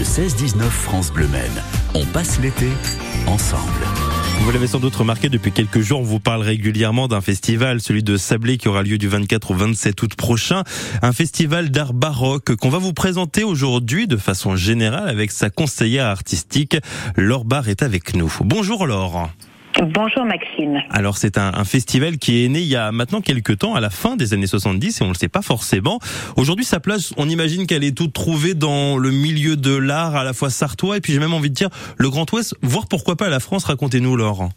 Le 16-19 France Bleu Men. On passe l'été ensemble. Vous l'avez sans doute remarqué depuis quelques jours, on vous parle régulièrement d'un festival, celui de Sablé qui aura lieu du 24 au 27 août prochain. Un festival d'art baroque qu'on va vous présenter aujourd'hui de façon générale avec sa conseillère artistique. Laure Barre est avec nous. Bonjour Laure. Bonjour Maxime. Alors c'est un, festival qui est né il y a maintenant quelques temps, à la fin des années 70, et on ne le sait pas forcément. Aujourd'hui, sa place, on imagine qu'elle est toute trouvée dans le milieu de l'art, à la fois sartois, et puis j'ai même envie de dire le Grand Ouest, voire pourquoi pas la France. Racontez-nous, Laure.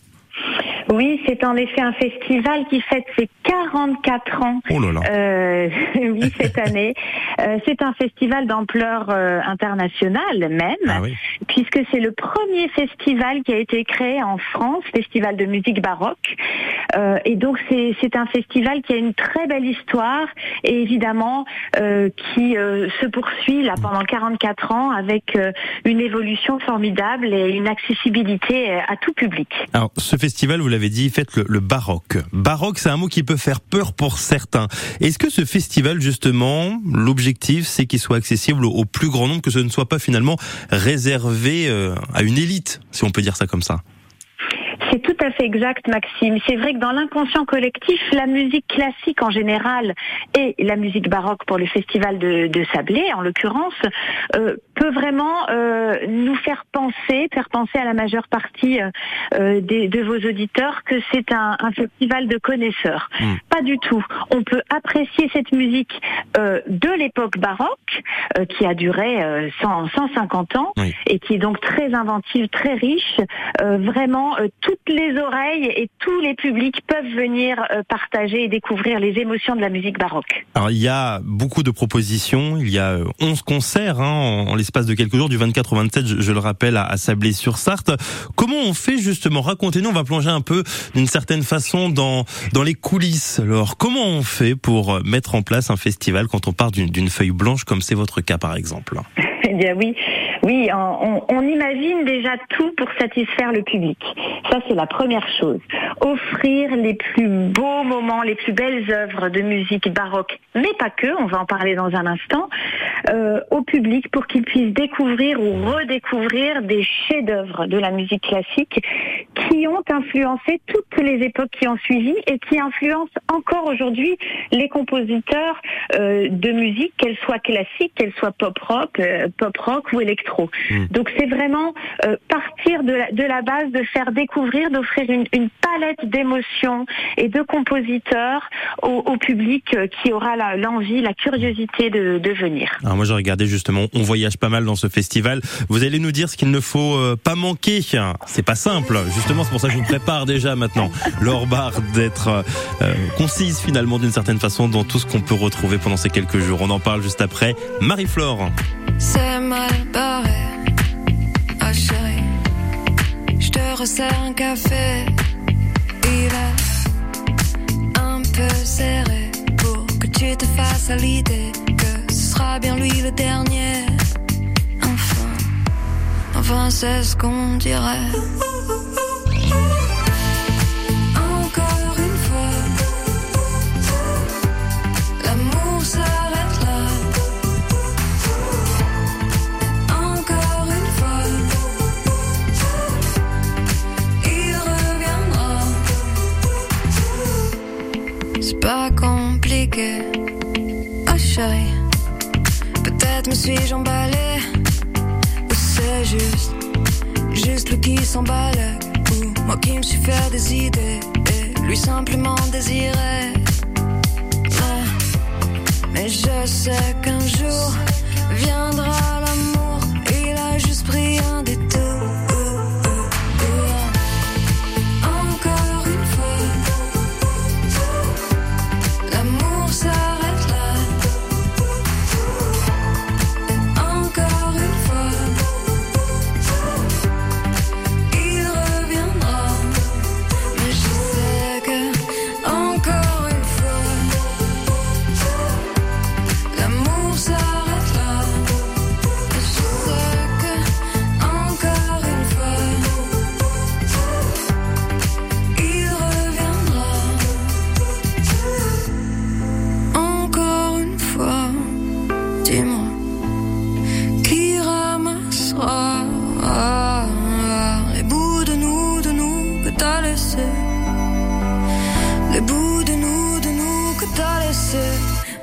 Oui, c'est en effet un festival qui fête ses 44 ans. Oh là là. Euh, oui, cette année. Euh, c'est un festival d'ampleur euh, internationale même, Ah oui. puisque c'est le premier festival qui a été créé en France, festival de musique baroque. Euh, et donc c'est c'est un festival qui a une très belle histoire et évidemment euh, qui euh, se poursuit là pendant 44 ans avec euh, une évolution formidable et une accessibilité euh, à tout public. Alors, ce festival, vous l'avez dit, faites le, le baroque. Baroque, c'est un mot qui peut faire peur pour certains. Est-ce que ce festival, justement, l'objectif, c'est qu'il soit accessible au, au plus grand nombre, que ce ne soit pas finalement réservé euh, à une élite, si on peut dire ça comme ça? C'est tout à fait exact, Maxime. C'est vrai que dans l'inconscient collectif, la musique classique en général et la musique baroque pour le festival de, de Sablé, en l'occurrence, euh, peut vraiment euh, nous faire penser, faire penser à la majeure partie euh, euh, des, de vos auditeurs que c'est un, un festival de connaisseurs. Mm. Pas du tout. On peut apprécier cette musique euh, de l'époque baroque, euh, qui a duré euh, 100, 150 ans Oui. et qui est donc très inventive, très riche. Euh, vraiment, euh, toutes les oreilles et tous les publics peuvent venir euh, partager et découvrir les émotions de la musique baroque. Alors, il y a beaucoup de propositions. Il y a euh, 11 concerts hein, en, en l'espace de quelques jours, du 24 au 27, je, je le rappelle, à, à Sablé-sur-Sarthe. Comment on fait justement? Racontez-nous, on va plonger un peu d'une certaine façon dans, dans les coulisses. Alors, comment on fait pour euh, mettre en place un festival quand on part d'une feuille blanche, comme c'est votre cas par exemple? Eh bien oui, oui, on, imagine déjà tout pour satisfaire le public. Ça c'est la première chose. Offrir les plus beaux moments, les plus belles œuvres de musique baroque, mais pas que, on va en parler dans un instant, euh, au public pour qu'il puisse découvrir ou redécouvrir des chefs-d'œuvre de la musique classique qui ont influencé toutes les époques qui ont suivi et qui influencent encore aujourd'hui les compositeurs euh, de musique, qu'elle soit classique, qu'elle soit pop rock, euh, pop rock ou électro. Mm. Donc c'est vraiment euh, partir de la, de la base, de faire découvrir, d'offrir une, une palette d'émotions et de compositeurs au, au public qui aura l'envie, la, curiosité de, de venir. Alors moi j'ai regardé justement, on voyage pas mal dans ce festival. Vous allez nous dire ce qu'il ne faut pas manquer. C'est pas simple. Justement, c'est pour ça que je vous prépare déjà maintenant, Laure Barre, d'être euh, euh, concise finalement d'une certaine façon dans tout ce qu'on peut retrouver pendant ces quelques jours. On en parle juste après. Marie-Flore. C'est mal barré. Ah chérie, je te resserre un café. Il est un peu serré pour que tu te fasses à l'idée que ce sera bien lui le dernier. Enfin, enfin c'est ce qu'on dirait. Compliqué, oh chérie. Peut-être me suis-je emballé, ou c'est juste, juste lui qui s'emballe, ou moi qui me suis fait des idées, et lui simplement désirer. Mais je sais qu'un jour viendra l'amour.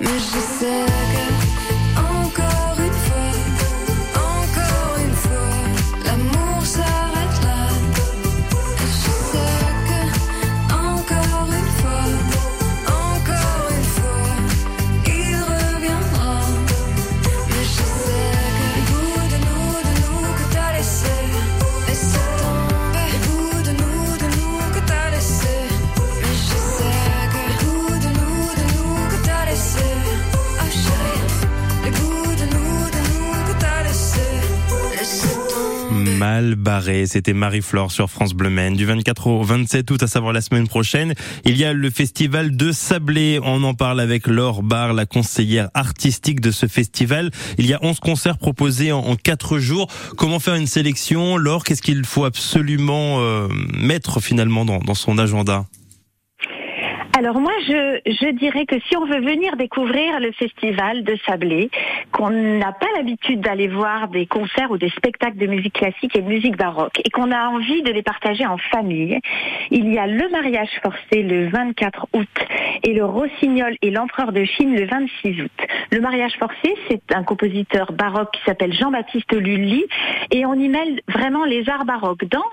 Mais je sais que mal barré. C'était Marie-Flore sur France Bleu Maine. Du 24 au 27 août, à savoir la semaine prochaine, il y a le festival de Sablé. On en parle avec Laure Barre, la conseillère artistique de ce festival. Il y a 11 concerts proposés en, 4 jours. Comment faire une sélection Laure, qu'est-ce qu'il faut absolument euh, mettre finalement dans, dans son agenda? Alors moi, je, je dirais que si on veut venir découvrir le festival de Sablé, qu'on n'a pas l'habitude d'aller voir des concerts ou des spectacles de musique classique et de musique baroque, et qu'on a envie de les partager en famille, il y a le mariage forcé le 24 août et le Rossignol et l'empereur de Chine le 26 août. Le mariage forcé, c'est un compositeur baroque qui s'appelle Jean-Baptiste Lully, et on y mêle vraiment les arts baroques, danse,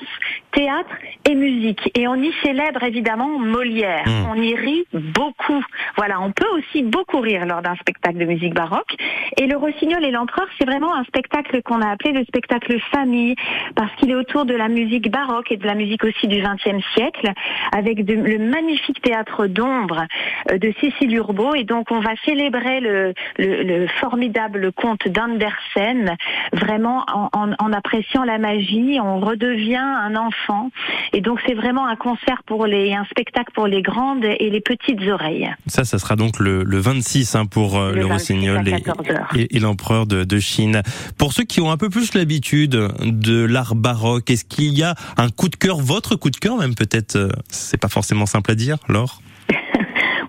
théâtre et musique. Et on y célèbre évidemment Molière. Mmh. On y rit beaucoup. Voilà, on peut aussi beaucoup rire lors d'un spectacle de musique baroque. Et le Rossignol et l'Empereur, c'est vraiment un spectacle qu'on a appelé le spectacle famille, parce qu'il est autour de la musique baroque et de la musique aussi du XXe siècle, avec le magnifique théâtre d'ombre euh, de Cécile Urbault. Et donc, on va célébrer le, le, formidable conte d'Andersen, vraiment en, en, en appréciant la magie. On redevient un enfant. Et donc, c'est vraiment un concert pour les, un spectacle pour les grandes et les petites oreilles. Ça, ça sera donc le, le 26 hein, pour euh, le, Rossignol et, et, l'empereur de, de, Chine. Pour ceux qui ont un peu plus l'habitude de l'art baroque, est-ce qu'il y a un coup de cœur, votre coup de cœur même peut-être, euh, c'est pas forcément simple à dire, Laure?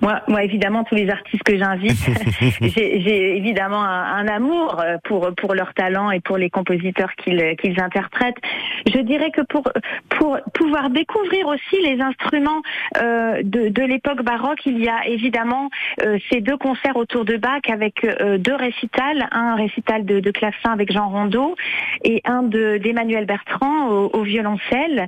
Moi, moi, évidemment, tous les artistes que j'invite, j'ai évidemment un, un, amour euh, pour pour leur talent et pour les compositeurs qu'ils qu'ils interprètent. Je dirais que pour pour pouvoir découvrir aussi les instruments euh, de, de l'époque baroque, il y a évidemment euh, ces deux concerts autour de Bach avec euh, deux récitals, un récital de, de clavecin avec Jean Rondeau et un de d'Emmanuel Bertrand au, au violoncelle,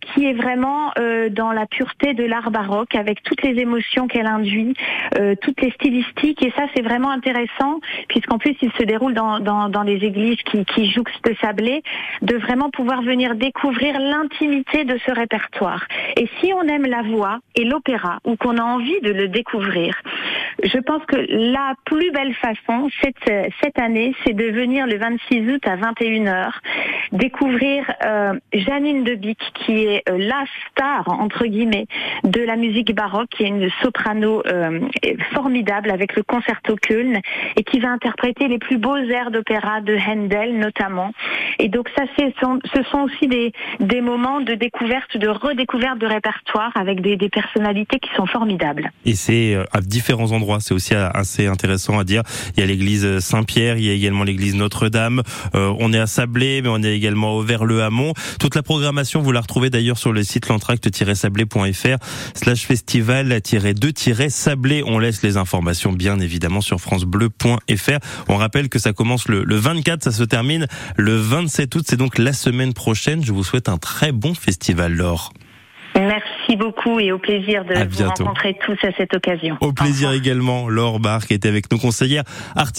qui est vraiment dans la pureté de l'art baroque avec toutes les émotions qu'elle induit, euh, toutes les stylistiques, et ça c'est vraiment intéressant, puisqu'en plus il se déroule dans, dans, les églises qui, qui jouxtent Sablé, de vraiment pouvoir venir découvrir l'intimité de ce répertoire. Et si on aime la voix et l'opéra, ou qu'on a envie de le découvrir, je pense que la plus belle façon cette, cette année, c'est de venir le 26 août à 21h découvrir euh, Janine Debic, qui est euh, la star, entre guillemets, de la musique baroque, qui est une soprano euh, formidable avec le concerto Köln, et qui va interpréter les plus beaux airs d'opéra de Handel notamment. Et donc ça, ce sont aussi des, des moments de découverte, de redécouverte de répertoire avec des, des personnalités qui sont formidables. Et c'est à différents endroits, c'est aussi assez intéressant à dire. Il y a l'église Saint-Pierre, il y a également l'église Notre-Dame, on est à Sablé, mais on est également au le Hamon. Toute la programmation, vous la retrouvez d'ailleurs sur le site l'entracte-sablé.fr slash festival-2-sablé. On laisse les informations bien évidemment sur francebleu.fr. On rappelle que ça commence le, le 24, ça se termine le 27 août. C'est donc la semaine prochaine. Je vous souhaite un très bon festival, Laure. Merci beaucoup et au plaisir de vous rencontrer tous à cette occasion. Au plaisir également, Laure Barr qui était avec nos conseillères artistes.